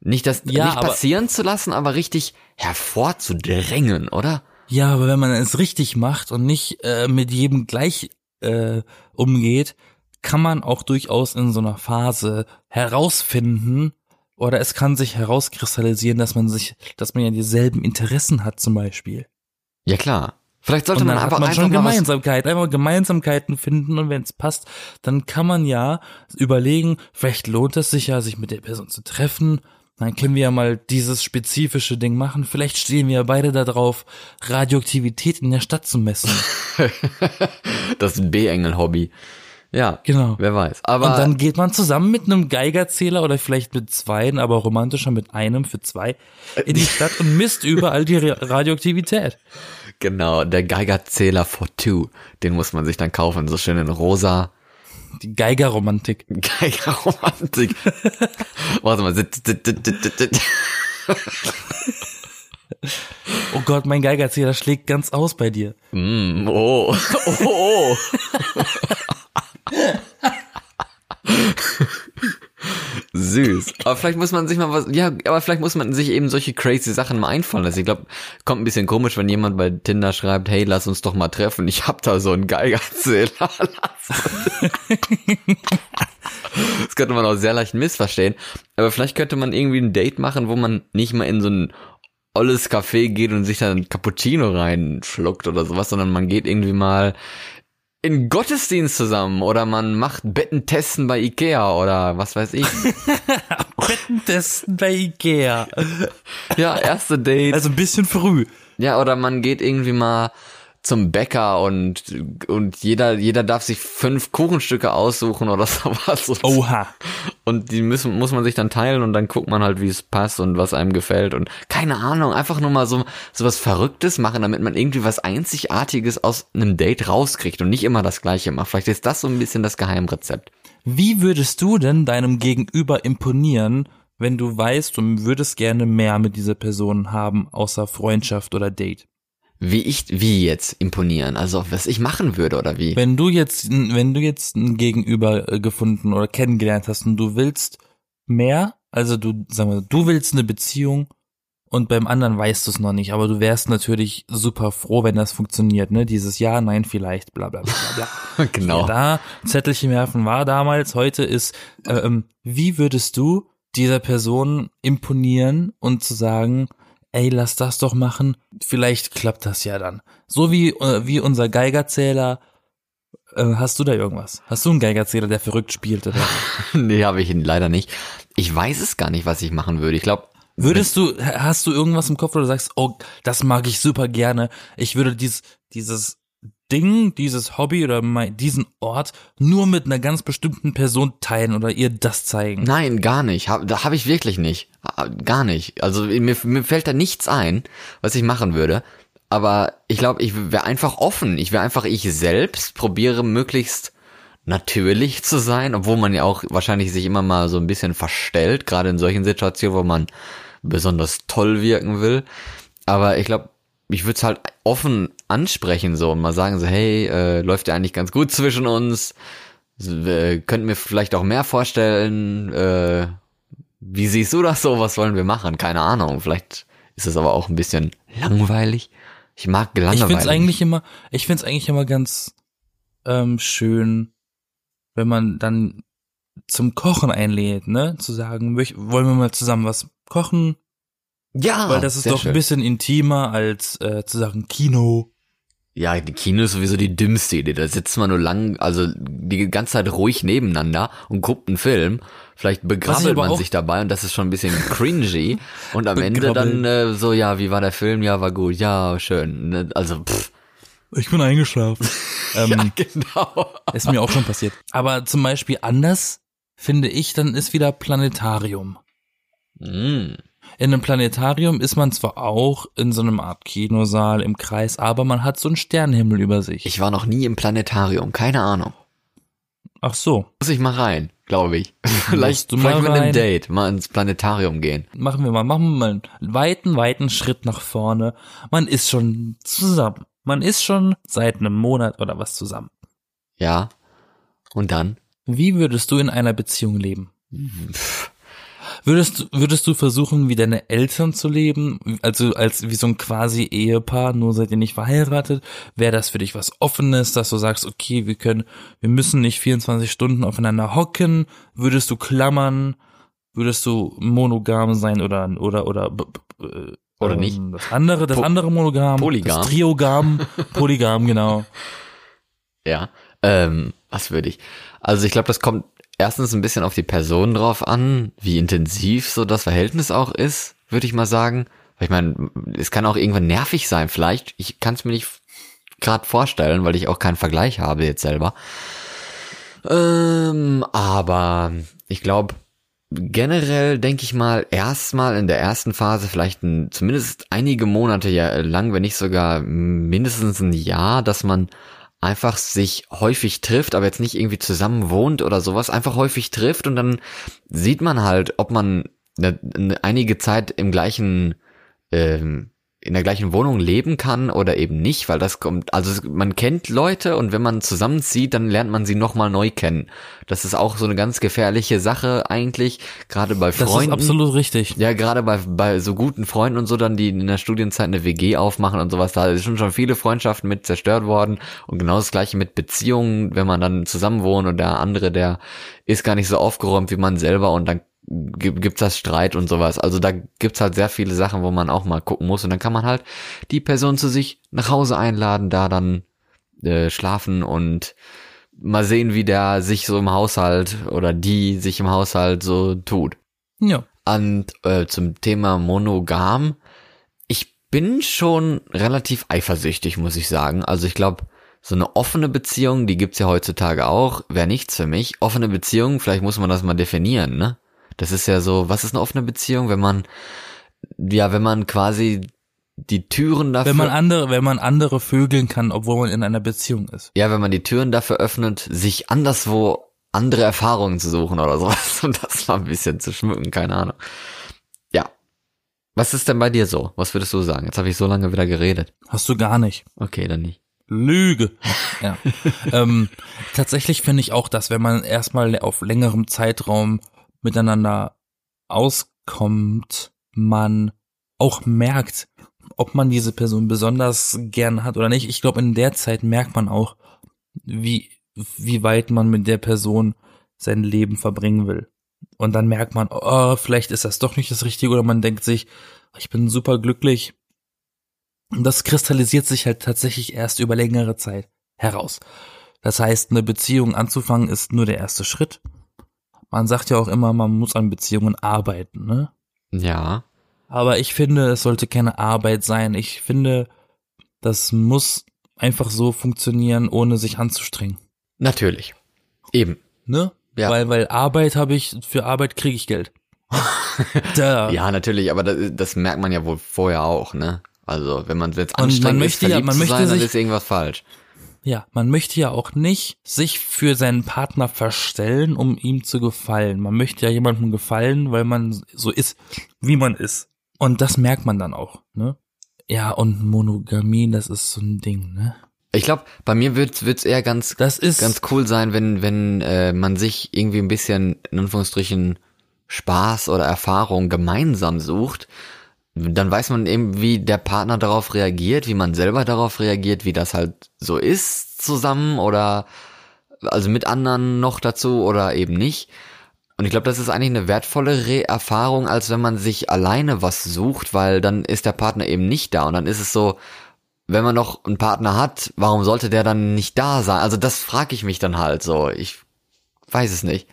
nicht das Ja, nicht passieren zu lassen, aber richtig hervorzudrängen, oder? Ja, aber wenn man es richtig macht und nicht äh, mit jedem gleich äh, umgeht, kann man auch durchaus in so einer Phase herausfinden oder es kann sich herauskristallisieren, dass man sich, dass man ja dieselben Interessen hat zum Beispiel. Ja klar. Vielleicht sollte man hat man einfach schon Gemeinsamkeit, einfach Gemeinsamkeiten finden und wenn es passt, dann kann man ja überlegen, vielleicht lohnt es sich ja, sich mit der Person zu treffen. Dann können wir ja mal dieses spezifische Ding machen. Vielleicht stehen wir ja beide da drauf, Radioaktivität in der Stadt zu messen. das B-Engel-Hobby. Ja, Genau. wer weiß. Aber und dann geht man zusammen mit einem Geigerzähler oder vielleicht mit zweien, aber romantischer mit einem für zwei in die Stadt und misst überall die Ra- Radioaktivität. genau, der Geigerzähler for two, den muss man sich dann kaufen, so schön in rosa. Die Geigerromantik. Geigerromantik. Warte mal. Oh Gott, mein Geigerzähler schlägt ganz aus bei dir. Mm, oh. Oh. oh. Süß. Aber vielleicht muss man sich mal was, ja, aber vielleicht muss man sich eben solche crazy Sachen mal einfallen lassen. Ich glaube, kommt ein bisschen komisch, wenn jemand bei Tinder schreibt, hey, lass uns doch mal treffen. Ich hab da so einen Geigerzähler. Das könnte man auch sehr leicht missverstehen. Aber vielleicht könnte man irgendwie ein Date machen, wo man nicht mal in so ein olles Café geht und sich dann ein Cappuccino reinschluckt oder sowas, sondern man geht irgendwie mal in Gottesdienst zusammen oder man macht Bettentesten bei Ikea oder was weiß ich. Bettentesten bei Ikea. ja, erste Date. Also ein bisschen früh. ja, oder man geht irgendwie mal zum Bäcker und und jeder jeder darf sich fünf Kuchenstücke aussuchen oder sowas. Und, Oha. und die müssen muss man sich dann teilen und dann guckt man halt, wie es passt und was einem gefällt und keine Ahnung, einfach nur mal so so was Verrücktes machen, damit man irgendwie was Einzigartiges aus einem Date rauskriegt und nicht immer das Gleiche macht. Vielleicht ist das so ein bisschen das Geheimrezept. Wie würdest du denn deinem Gegenüber imponieren, wenn du weißt, du würdest gerne mehr mit dieser Person haben, außer Freundschaft oder Date? Wie ich, wie jetzt imponieren? Also was ich machen würde oder wie? Wenn du jetzt, wenn du jetzt ein Gegenüber äh, gefunden oder kennengelernt hast und du willst mehr, also du, sagen wir, du willst eine Beziehung und beim anderen weißt du es noch nicht, aber du wärst natürlich super froh, wenn das funktioniert, ne? Dieses Ja, Nein, vielleicht, bla bla bla bla bla. genau. Ja, da Zettelchen werfen war damals, heute ist, ähm, wie würdest du dieser Person imponieren und zu sagen, ey, lass das doch machen, vielleicht klappt das ja dann. So wie, äh, wie unser Geigerzähler, äh, hast du da irgendwas? Hast du einen Geigerzähler, der verrückt spielt? Oder? nee, habe ich leider nicht. Ich weiß es gar nicht, was ich machen würde. Ich glaube, Würdest du, hast du irgendwas im Kopf, wo du sagst, oh, das mag ich super gerne. Ich würde dies, dieses Ding, dieses Hobby oder diesen Ort nur mit einer ganz bestimmten Person teilen oder ihr das zeigen. nein, gar nicht. Hab, da habe ich wirklich nicht. Gar nicht. Also mir, mir fällt da nichts ein, was ich machen würde. Aber ich glaube, ich wäre einfach offen. Ich wäre einfach ich selbst, probiere möglichst natürlich zu sein, obwohl man ja auch wahrscheinlich sich immer mal so ein bisschen verstellt, gerade in solchen Situationen, wo man besonders toll wirken will. Aber ich glaube, ich würde es halt offen ansprechen so und mal sagen so, hey, äh, läuft ja eigentlich ganz gut zwischen uns. Äh, könnten wir vielleicht auch mehr vorstellen. Äh, wie siehst du das so? Was wollen wir machen? Keine Ahnung. Vielleicht ist es aber auch ein bisschen langweilig. Ich mag ich Langeweile. find's eigentlich immer, ich find's eigentlich immer ganz ähm, schön, wenn man dann zum Kochen einlädt, ne? Zu sagen, wollen wir mal zusammen was kochen? ja, Weil das ist doch schön. ein bisschen intimer als äh, zu sagen Kino. Ja, die Kino ist sowieso die dümmste Idee. Da sitzt man nur lang, also die ganze Zeit ruhig nebeneinander und guckt einen Film. Vielleicht begrabbelt man sich dabei und das ist schon ein bisschen cringy. Und am Ende dann äh, so, ja, wie war der Film? Ja, war gut. Ja, schön. Ne, Also, pff. Ich bin eingeschlafen. ähm, Genau. Ist mir auch schon passiert. Aber zum Beispiel anders, finde ich, dann ist wieder Planetarium. Mm. In einem Planetarium ist man zwar auch in so einem Art Kinosaal im Kreis, aber man hat so einen Sternenhimmel über sich. Ich war noch nie im Planetarium. Keine Ahnung. Ach so, Muss ich mal rein, glaube ich. vielleicht du mal vielleicht mit einem. Date mal ins Planetarium gehen. machen wir mal, machen wir mal einen weiten, weiten Schritt nach vorne. Man ist schon zusammen. Man ist schon seit einem Monat oder was zusammen. Ja. Und dann? Wie würdest du in einer Beziehung leben? Würdest, du- würdest du versuchen, wie deine Eltern zu leben? Also als wie so ein quasi Ehepaar, nur seid ihr nicht verheiratet? Wäre das für dich was Offenes, dass du sagst, okay, wir können, wir müssen nicht 24 Stunden aufeinander hocken? Würdest du klammern? Würdest du monogam sein oder oder oder äh, Oder ähm, nicht? Das andere, das Po- andere monogam, Polygam. das Triogam, Polygam, genau. Ja. Ähm, was würde ich? Also ich glaube, das kommt erstens ein bisschen auf die Person drauf an, wie intensiv so das Verhältnis auch ist, würde ich mal sagen. Weil ich meine, es kann auch irgendwann nervig sein, vielleicht. Ich kann es mir nicht gerade vorstellen, weil ich auch keinen Vergleich habe jetzt selber. Ähm, aber ich glaube, generell denke ich mal, erstmal in der ersten Phase vielleicht ein, zumindest einige Monate lang, wenn nicht sogar mindestens ein Jahr, dass man einfach sich häufig trifft, aber jetzt nicht irgendwie zusammen wohnt oder sowas, einfach häufig trifft und dann sieht man halt, ob man eine, eine, einige Zeit im gleichen ähm, in der gleichen Wohnung leben kann oder eben nicht, weil das kommt, also man kennt Leute und wenn man zusammenzieht, dann lernt man sie nochmal neu kennen. Das ist auch so eine ganz gefährliche Sache eigentlich, gerade bei Freunden. Das ist absolut richtig. Ja, gerade bei, bei so guten Freunden und so dann, die in der Studienzeit eine WG aufmachen und sowas, da sind schon viele Freundschaften mit zerstört worden und genau das gleiche mit Beziehungen, wenn man dann zusammen wohnt und der andere, der ist gar nicht so aufgeräumt wie man selber und dann gibt's das Streit und sowas. Also da gibt's halt sehr viele Sachen, wo man auch mal gucken muss und dann kann man halt die Person zu sich nach Hause einladen, da dann äh, schlafen und mal sehen, wie der sich so im Haushalt oder die sich im Haushalt so tut. Ja. Und äh, zum Thema monogam, ich bin schon relativ eifersüchtig, muss ich sagen. Also ich glaube, so eine offene Beziehung, die gibt's ja heutzutage auch, wäre nichts für mich. Offene Beziehung, vielleicht muss man das mal definieren, ne? Das ist ja so, was ist eine offene Beziehung, wenn man, ja, wenn man quasi die Türen dafür. Wenn man andere, wenn man andere vögeln kann, obwohl man in einer Beziehung ist. Ja, wenn man die Türen dafür öffnet, sich anderswo andere Erfahrungen zu suchen oder sowas und das mal ein bisschen zu schmücken, keine Ahnung. Ja. Was ist denn bei dir so? Was würdest du sagen? Jetzt habe ich so lange wieder geredet. Hast du gar nicht. Okay, dann nicht. Lüge. Ja. ähm, tatsächlich finde ich auch, dass wenn man erstmal auf längerem Zeitraum miteinander auskommt, man auch merkt, ob man diese Person besonders gern hat oder nicht. Ich glaube, in der Zeit merkt man auch, wie, wie weit man mit der Person sein Leben verbringen will. Und dann merkt man, oh, vielleicht ist das doch nicht das Richtige oder man denkt sich, ich bin super glücklich. Und das kristallisiert sich halt tatsächlich erst über längere Zeit heraus. Das heißt, eine Beziehung anzufangen ist nur der erste Schritt man sagt ja auch immer, man muss an Beziehungen arbeiten, ne? Ja. Aber ich finde, es sollte keine Arbeit sein. Ich finde, das muss einfach so funktionieren, ohne sich anzustrengen. Natürlich. Eben. Ne? Ja. Weil, weil Arbeit habe ich, für Arbeit kriege ich Geld. ja, natürlich, aber das, das, merkt man ja wohl vorher auch, ne? Also, wenn man jetzt anstrengend ist, ja, man möchte sein, sich, dann ist irgendwas falsch. Ja, man möchte ja auch nicht sich für seinen Partner verstellen, um ihm zu gefallen. Man möchte ja jemandem gefallen, weil man so ist, wie man ist. Und das merkt man dann auch, ne? Ja, und Monogamie, das ist so ein Ding, ne? Ich glaube, bei mir wird's wird's eher ganz das ist ganz cool sein, wenn wenn äh, man sich irgendwie ein bisschen in Anführungsstrichen Spaß oder Erfahrung gemeinsam sucht dann weiß man eben, wie der Partner darauf reagiert, wie man selber darauf reagiert, wie das halt so ist zusammen oder also mit anderen noch dazu oder eben nicht. Und ich glaube, das ist eigentlich eine wertvolle Re Erfahrung, als wenn man sich alleine was sucht, weil dann ist der Partner eben nicht da und dann ist es so, wenn man noch einen Partner hat, warum sollte der dann nicht da sein? Also das frage ich mich dann halt so. Ich weiß es nicht.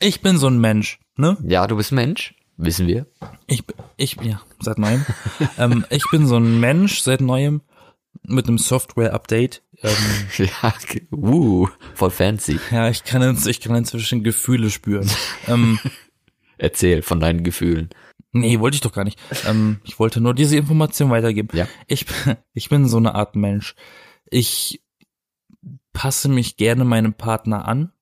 Ich bin so ein Mensch, ne? Ja, du bist Mensch. Wissen wir? Ich, ich, ja, seit neuem. ähm, ich bin so ein Mensch seit neuem mit einem Software-Update. Ähm, ja, uh, voll fancy. Ja, ich kann, ins, ich kann inzwischen Gefühle spüren. ähm, Erzähl von deinen Gefühlen. Nee, wollte ich doch gar nicht. Ähm, ich wollte nur diese Information weitergeben. Ja. Ich, ich bin so eine Art Mensch. Ich passe mich gerne meinem Partner an.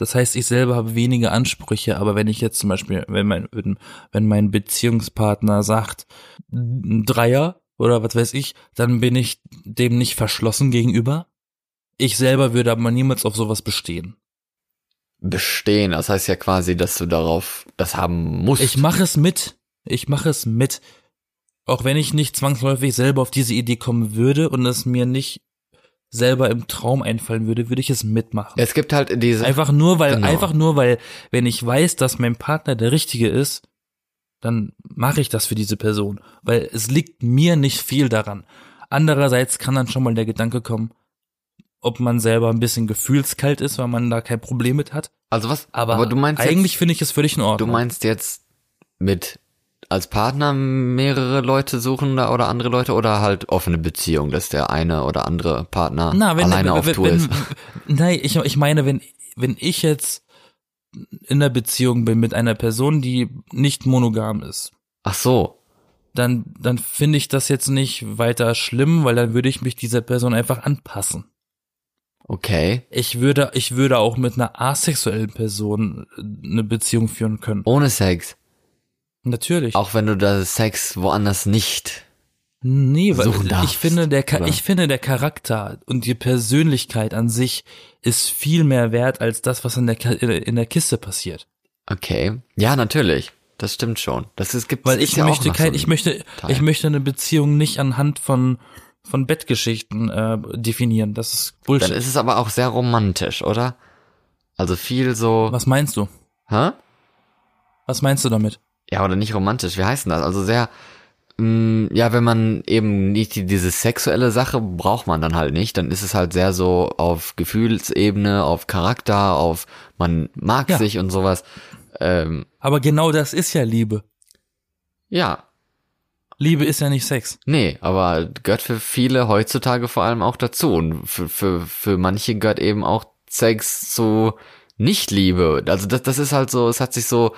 Das heißt, ich selber habe wenige Ansprüche, aber wenn ich jetzt zum Beispiel, wenn mein, wenn mein Beziehungspartner sagt, ein Dreier oder was weiß ich, dann bin ich dem nicht verschlossen gegenüber. Ich selber würde aber niemals auf sowas bestehen. Bestehen, das heißt ja quasi, dass du darauf das haben musst. Ich mache es mit. Ich mache es mit. Auch wenn ich nicht zwangsläufig selber auf diese Idee kommen würde und es mir nicht selber im Traum einfallen würde, würde ich es mitmachen. Es gibt halt diese einfach nur weil genau. einfach nur weil wenn ich weiß, dass mein Partner der richtige ist, dann mache ich das für diese Person, weil es liegt mir nicht viel daran. Andererseits kann dann schon mal der Gedanke kommen, ob man selber ein bisschen gefühlskalt ist, weil man da kein Problem mit hat. Also was? Aber, aber du meinst eigentlich finde ich es völlig in Ordnung. Du meinst jetzt mit als Partner mehrere Leute suchen da oder andere Leute oder halt offene Beziehung, dass der eine oder andere Partner Na, wenn, alleine wenn, auf wenn, Tour ist? Nein, ich, ich meine, wenn, wenn ich jetzt in der Beziehung bin mit einer Person, die nicht monogam ist, Ach so. dann, dann finde ich das jetzt nicht weiter schlimm, weil dann würde ich mich dieser Person einfach anpassen. Okay. Ich würde, ich würde auch mit einer asexuellen Person eine Beziehung führen können. Ohne Sex. Natürlich. Auch wenn du da Sex woanders nicht. Nee, weil ich darfst, finde der oder? ich finde der Charakter und die Persönlichkeit an sich ist viel mehr wert als das, was in der in der Kiste passiert. Okay. Ja, natürlich. Das stimmt schon. Das ist, gibt Weil ich ja möchte kein, so ich möchte, Teil. ich möchte eine Beziehung nicht anhand von von Bettgeschichten äh, definieren. Das ist Dann Bullshit. ist es aber auch sehr romantisch, oder? Also viel so. Was meinst du? Hä? Was meinst du damit? Ja, oder nicht romantisch. Wie heißt denn das? Also sehr. mh, Ja, wenn man eben nicht die, diese sexuelle Sache braucht man dann halt nicht, dann ist es halt sehr so auf Gefühlsebene, auf Charakter, auf man mag Ja. sich und sowas. Ähm, Aber genau das ist ja Liebe. ja, Liebe ist ja nicht Sex. Nee, aber gehört für viele heutzutage vor allem auch dazu. Und für, für, für manche gehört eben auch Sex zu Nicht-Liebe. Also das, das ist halt so, es hat sich so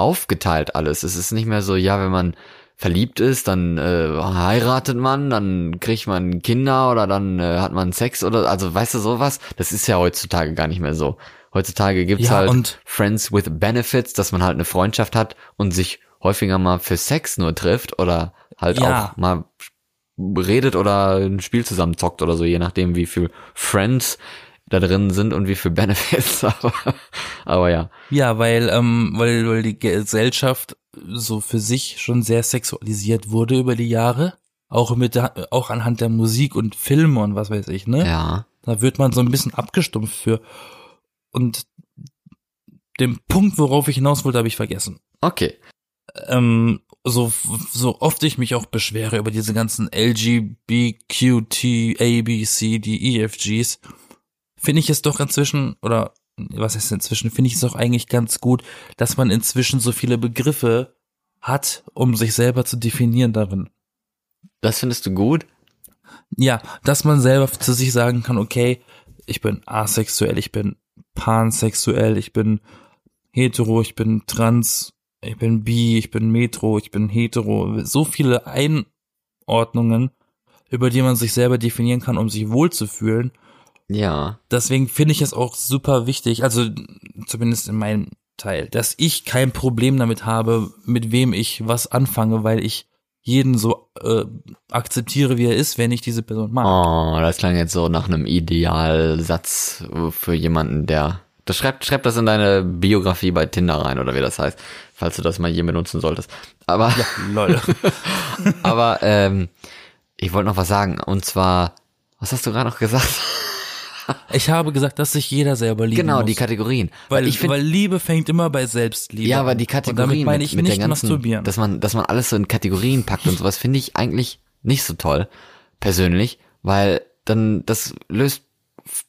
aufgeteilt alles. Es ist nicht mehr so, ja, wenn man verliebt ist, dann äh, heiratet man, dann kriegt man Kinder oder dann äh, hat man Sex oder also weißt du sowas, das ist ja heutzutage gar nicht mehr so. Heutzutage gibt's Ja, halt und- Friends with Benefits, dass man halt eine Freundschaft hat und sich häufiger mal für Sex nur trifft oder halt Ja. auch mal redet oder ein Spiel zusammen zockt oder so, je nachdem wie viel Friends da drin sind und wie viel Benefits. Aber, aber ja. Ja, weil, ähm, weil, weil die Gesellschaft so für sich schon sehr sexualisiert wurde über die Jahre. Auch mit der, auch anhand der Musik und Filme und was weiß ich, ne? Ja. Da wird man so ein bisschen abgestumpft für. Und den Punkt, worauf ich hinaus wollte, habe ich vergessen. Okay. Ähm, so, so oft ich mich auch beschwere über diese ganzen LGBTQT, ABC, die EFGs, finde ich es doch inzwischen, oder was heißt inzwischen, finde ich es auch eigentlich ganz gut, dass man inzwischen so viele Begriffe hat, um sich selber zu definieren darin. Das findest du gut? Ja, dass man selber zu sich sagen kann, okay, ich bin asexuell, ich bin pansexuell, ich bin hetero, ich bin trans, ich bin bi, ich bin metro, ich bin hetero. So viele Einordnungen, über die man sich selber definieren kann, um sich wohlzufühlen. Ja. Deswegen finde ich es auch super wichtig, also zumindest in meinem Teil, dass ich kein Problem damit habe, mit wem ich was anfange, weil ich jeden so äh, akzeptiere, wie er ist, wenn ich diese Person mag. Oh, das klang jetzt so nach einem Idealsatz für jemanden, der. Das schreibt, schreib das in deine Biografie bei Tinder rein oder wie das heißt, falls du das mal je benutzen solltest. Aber, Lol. aber ähm, ich wollte noch was sagen. Und zwar, was hast du gerade noch gesagt? Ich habe gesagt, dass sich jeder selber lieben genau, muss. die Kategorien. weil, ich finde, weil Liebe fängt immer bei Selbstliebe ja, aber an. die Und damit Kategorien meine mit, ich mit nicht der ganzen, masturbieren. dass man, dass man alles so in Kategorien packt und sowas, finde ich eigentlich nicht so toll, persönlich, weil dann, das löst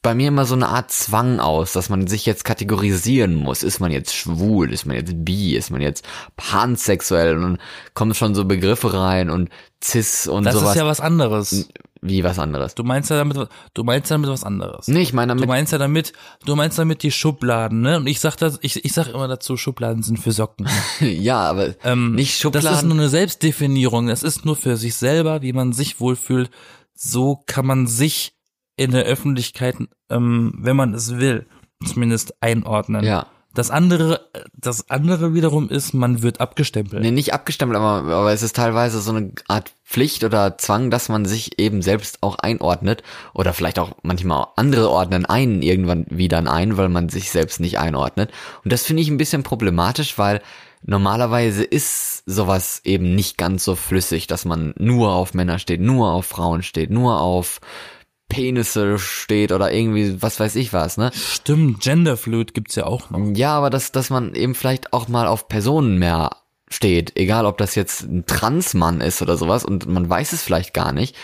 bei mir immer so eine Art Zwang aus, dass man sich jetzt kategorisieren muss. Ist man jetzt schwul? Ist man jetzt bi? Ist man jetzt pansexuell? Und dann kommen schon so Begriffe rein und cis und das sowas. ist ja was anderes. Wie was anderes. Du meinst ja damit, du meinst ja damit was anderes. Nee, ich meine Du damit, meinst ja damit, du meinst damit die Schubladen, ne? Und ich sag das, ich, ich sag immer dazu, Schubladen sind für Socken. ja, aber Ähm, nicht Schubladen. Das ist nur eine Selbstdefinierung. Das ist nur für sich selber, wie man sich wohlfühlt. So kann man sich in der Öffentlichkeit, ähm, wenn man es will, zumindest einordnen. ja. Das andere, das andere wiederum ist, man wird abgestempelt. Nee, nicht abgestempelt, aber, aber es ist teilweise so eine Art Pflicht oder Zwang, dass man sich eben selbst auch einordnet. Oder vielleicht auch manchmal andere ordnen einen irgendwann wieder ein, weil man sich selbst nicht einordnet. Und das finde ich ein bisschen problematisch, weil normalerweise ist sowas eben nicht ganz so flüssig, dass man nur auf Männer steht, nur auf Frauen steht, nur auf Penisse steht oder irgendwie was weiß ich was, ne? Stimmt, Genderfluid gibt's ja auch noch. Ja, aber dass, dass man eben vielleicht auch mal auf Personen mehr steht, egal ob das jetzt ein Transmann ist oder sowas und man weiß es vielleicht gar nicht.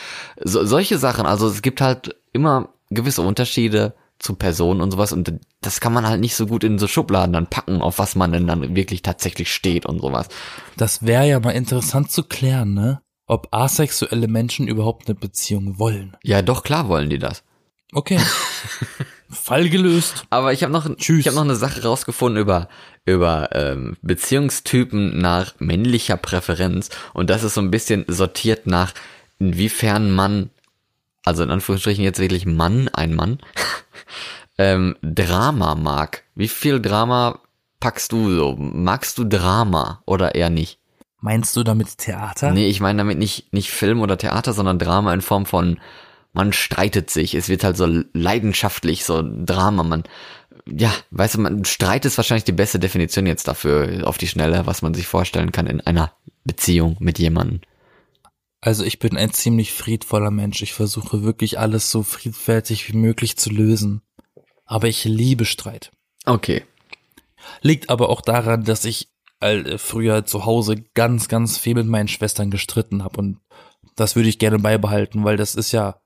So, solche Sachen, also es gibt halt immer gewisse Unterschiede zu Personen und sowas und das kann man halt nicht so gut in so Schubladen dann packen, auf was man denn dann wirklich tatsächlich steht und sowas. Das wäre ja mal interessant zu klären, ne? Ob asexuelle Menschen überhaupt eine Beziehung wollen. Ja, doch klar wollen die das. Okay. Fall gelöst. Aber ich habe noch, Tschüss. ich habe noch eine Sache rausgefunden über über ähm, Beziehungstypen nach männlicher Präferenz und das ist so ein bisschen sortiert nach inwiefern man, also in Anführungsstrichen jetzt wirklich Mann, ein Mann, ähm, Drama mag. Wie viel Drama packst du so? Magst du Drama oder eher nicht? Meinst du damit Theater? Nee, ich meine damit nicht, nicht Film oder Theater, sondern Drama in Form von, man streitet sich, es wird halt so leidenschaftlich, so Drama, man, ja, weißt du, man, Streit ist wahrscheinlich die beste Definition jetzt dafür, auf die Schnelle, was man sich vorstellen kann in einer Beziehung mit jemandem. Also ich bin ein ziemlich friedvoller Mensch. Ich versuche wirklich alles so friedfertig wie möglich zu lösen. Aber ich liebe Streit. Okay. Liegt aber auch daran, dass ich äh, früher zu Hause ganz, ganz viel mit meinen Schwestern gestritten habe und das würde ich gerne beibehalten, weil das ist ja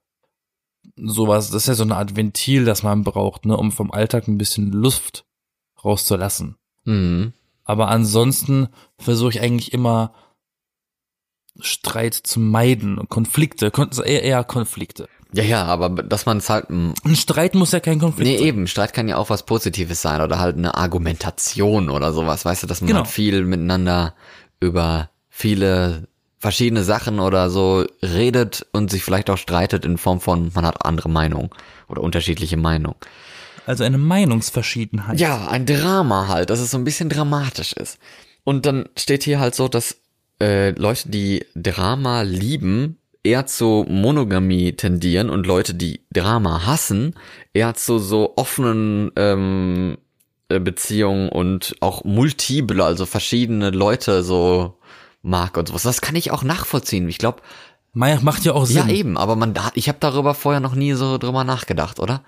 sowas, das ist ja so eine Art Ventil, das man braucht, ne, um vom Alltag ein bisschen Luft rauszulassen. Mhm. Aber ansonsten versuche ich eigentlich immer Streit zu meiden und Konflikte, kon eher, eher Konflikte. Ja, ja, aber dass man es halt, mm, Ein Streit muss ja kein Konflikt nee, sein. eben, Streit kann ja auch was Positives sein oder halt eine Argumentation oder sowas, weißt du, dass man Genau. halt viel miteinander über viele verschiedene Sachen oder so redet und sich vielleicht auch streitet in Form von, man hat andere Meinung oder unterschiedliche Meinung. Also eine Meinungsverschiedenheit. Ja, ein Drama halt, dass es so ein bisschen dramatisch ist. Und dann steht hier halt so, dass äh, Leute, die Drama lieben, eher zu Monogamie tendieren und Leute, die Drama hassen, eher zu so offenen ähm, äh, Beziehungen und auch multiple, also verschiedene Leute so mag und sowas. Das kann ich auch nachvollziehen. Ich glaube, Ma- Macht ja auch Sinn. ja eben, aber man hat, ich habe darüber vorher noch nie so drüber nachgedacht, oder?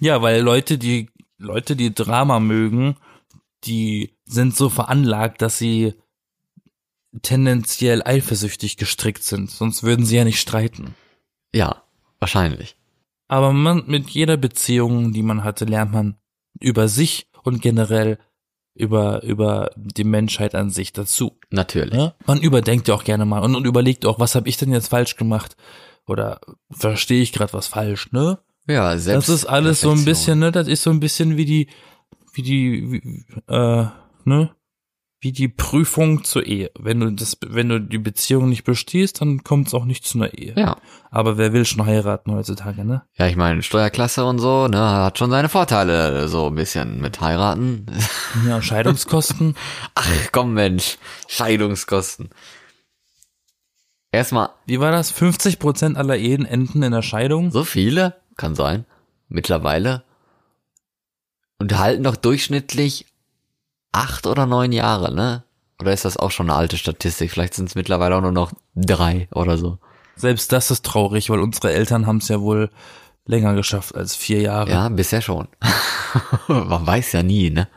Ja, weil Leute, die Leute, die Drama mögen, die sind so veranlagt, dass sie tendenziell eifersüchtig gestrickt sind, sonst würden sie ja nicht streiten. Ja, wahrscheinlich. Aber man, mit jeder Beziehung, die man hatte, lernt man über sich und generell über, über die Menschheit an sich dazu. Natürlich. Ne? Man überdenkt ja auch gerne mal und, und überlegt auch, was habe ich denn jetzt falsch gemacht? Oder verstehe ich gerade was falsch, ne? Ja, selbst. Das ist alles so ein bisschen, ne? Das ist so ein bisschen wie die, wie die, wie, äh, ne? Wie die Prüfung zur Ehe. Wenn du das, wenn du die Beziehung nicht bestehst, dann kommt es auch nicht zu einer Ehe. Ja. Aber wer will schon heiraten heutzutage, ne? Ja, ich meine, Steuerklasse und so, ne, hat schon seine Vorteile, so ein bisschen mit heiraten. Ja, Scheidungskosten. Ach, komm Mensch, Scheidungskosten. Erstmal, Wie war das? 50 Prozent aller Ehen enden in der Scheidung? so viele, kann sein, mittlerweile. Und halten doch durchschnittlich acht oder neun Jahre, ne? Oder ist das auch schon eine alte Statistik? Vielleicht sind es mittlerweile auch nur noch drei oder so. Selbst das ist traurig, weil unsere Eltern haben es ja wohl länger geschafft als vier Jahre. Ja, bisher schon. Man weiß ja nie, ne?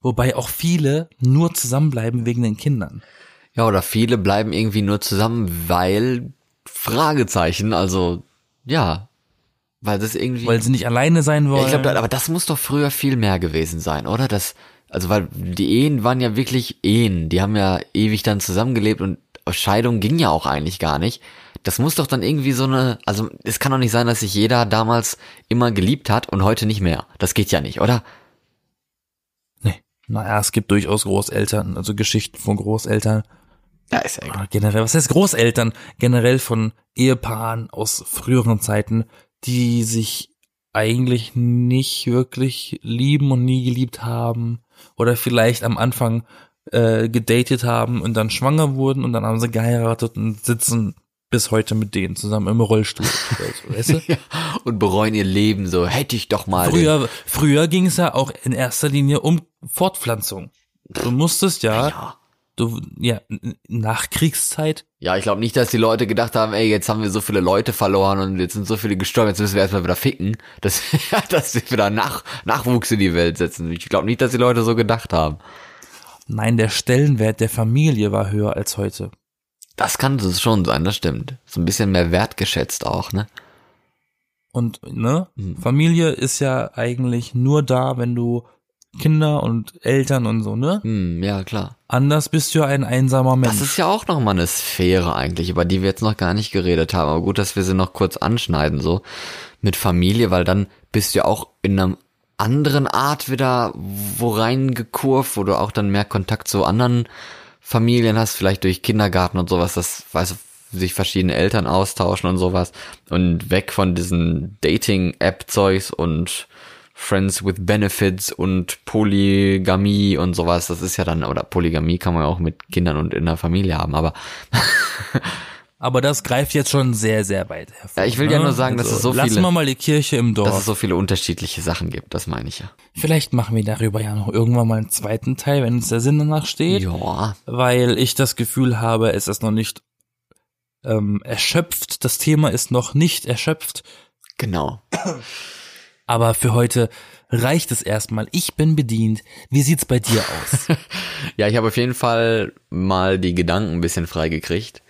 Wobei auch viele nur zusammenbleiben wegen den Kindern. Ja, oder viele bleiben irgendwie nur zusammen, weil Fragezeichen, also ja, weil das irgendwie. Weil sie nicht alleine sein wollen. ich glaube, aber das muss doch früher viel mehr gewesen sein, oder? Das, also weil die Ehen waren ja wirklich Ehen, die haben ja ewig dann zusammengelebt und Scheidung ging ja auch eigentlich gar nicht. Das muss doch dann irgendwie so eine, also es kann doch nicht sein, dass sich jeder damals immer geliebt hat und heute nicht mehr. Das geht ja nicht, oder? Nee. Naja, es gibt durchaus Großeltern, also Geschichten von Großeltern. Ja, ist ja egal. Oder generell, was heißt Großeltern? Generell von Ehepaaren aus früheren Zeiten, die sich eigentlich nicht wirklich lieben und nie geliebt haben. Oder vielleicht am Anfang äh, gedatet haben und dann schwanger wurden und dann haben sie geheiratet und sitzen bis heute mit denen zusammen im Rollstuhl. weißt du? Ja, und bereuen ihr Leben so, hätte ich doch mal. den- Früher, früher ging es ja auch in erster Linie um Fortpflanzung. Du musstest ja, Ja. Du, ja, n- Nachkriegszeit, Ja, ich glaube nicht, dass die Leute gedacht haben, ey, jetzt haben wir so viele Leute verloren und jetzt sind so viele gestorben, jetzt müssen wir erstmal wieder ficken, dass, dass wir wieder Nach Nachwuchs in die Welt setzen. Ich glaube nicht, dass die Leute so gedacht haben. nein, der Stellenwert der Familie war höher als heute. Das kann es schon sein, das stimmt. So ein bisschen mehr wertgeschätzt auch, ne? Und ne, Mhm. Familie ist ja eigentlich nur da, wenn du Kinder und Eltern und so, ne? Hm, ja, klar. Anders bist du ja ein einsamer Mensch. Das ist ja auch nochmal eine Sphäre eigentlich, über die wir jetzt noch gar nicht geredet haben. Aber gut, dass wir sie noch kurz anschneiden, so mit Familie, weil dann bist du ja auch in einer anderen Art wieder wo reingekurvt, wo du auch dann mehr Kontakt zu anderen Familien hast, vielleicht durch Kindergarten und sowas, das weiß sich verschiedene Eltern austauschen und sowas und weg von diesen Dating-App-Zeugs und Friends with Benefits und Polygamie und sowas, das ist ja dann, oder Polygamie kann man ja auch mit Kindern und in der Familie haben, aber Aber das greift jetzt schon sehr, sehr weit hervor. Ja, ich will ja nur sagen, dass es so Lassen viele- wir mal die Kirche im Dorf. dass es so viele unterschiedliche Sachen gibt, das meine ich ja. Vielleicht machen wir darüber ja noch irgendwann mal einen zweiten Teil, wenn uns der Sinn danach steht. Ja, Weil ich das Gefühl habe, es ist noch nicht ähm, erschöpft. Das Thema ist noch nicht erschöpft. genau. Aber für heute reicht es erstmal. Ich bin bedient. Wie sieht's bei dir aus? Ja, ich habe auf jeden Fall mal die Gedanken ein bisschen freigekriegt.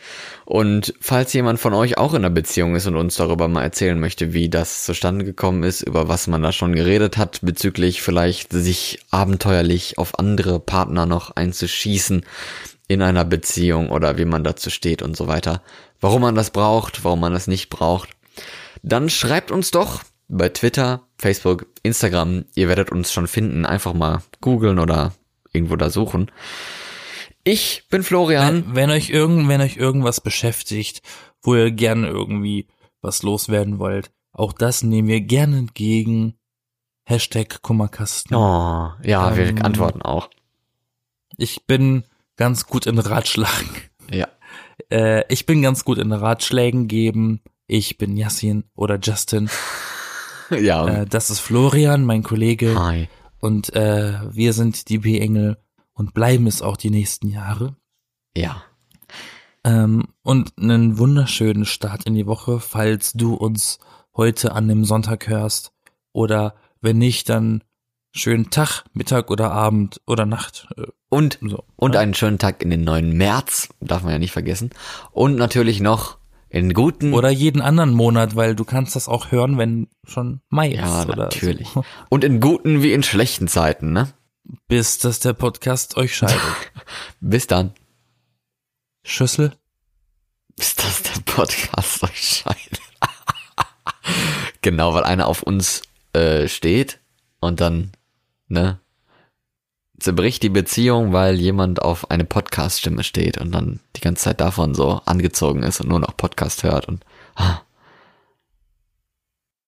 Und falls jemand von euch auch in einer Beziehung ist und uns darüber mal erzählen möchte, wie das zustande gekommen ist, über was man da schon geredet hat, bezüglich vielleicht sich abenteuerlich auf andere Partner noch einzuschießen in einer Beziehung oder wie man dazu steht und so weiter, warum man das braucht, warum man das nicht braucht, dann schreibt uns doch bei Twitter, Facebook, Instagram. Ihr werdet uns schon finden. Einfach mal googeln oder irgendwo da suchen. Ich bin Florian. wenn, wenn euch irgend, wenn euch irgendwas beschäftigt, wo ihr gerne irgendwie was loswerden wollt, auch das nehmen wir gerne entgegen. Hashtag Kummerkasten. Oh, ja, wir Ähm, antworten auch. Ich bin ganz gut in Ratschlagen. Ja. Äh, ich bin ganz gut in Ratschlägen geben. Ich bin Yassin oder Justin. Ja. Äh, das ist Florian, mein Kollege. Hi. Und äh, wir sind die B-Engel und bleiben es auch die nächsten Jahre. Ja. Ähm, und einen wunderschönen Start in die Woche, falls du uns heute an dem Sonntag hörst. Oder wenn nicht, dann schönen Tag, Mittag oder Abend oder Nacht. Äh, Und, so. und Ja. einen schönen Tag in den neuen März. Darf man ja nicht vergessen. Und natürlich noch in guten. Oder jeden anderen Monat, weil du kannst das auch hören, wenn schon Mai ja, ist. Oder natürlich. So. Und in guten wie in schlechten Zeiten, ne? Bis dass der Podcast euch scheidet. Bis dann. Schüssel. Bis das der Podcast euch scheidet. genau, weil einer auf uns äh, steht und dann, ne, zerbricht die Beziehung, weil jemand auf eine Podcast-Stimme steht und dann die ganze Zeit davon so angezogen ist und nur noch Podcast hört und ah,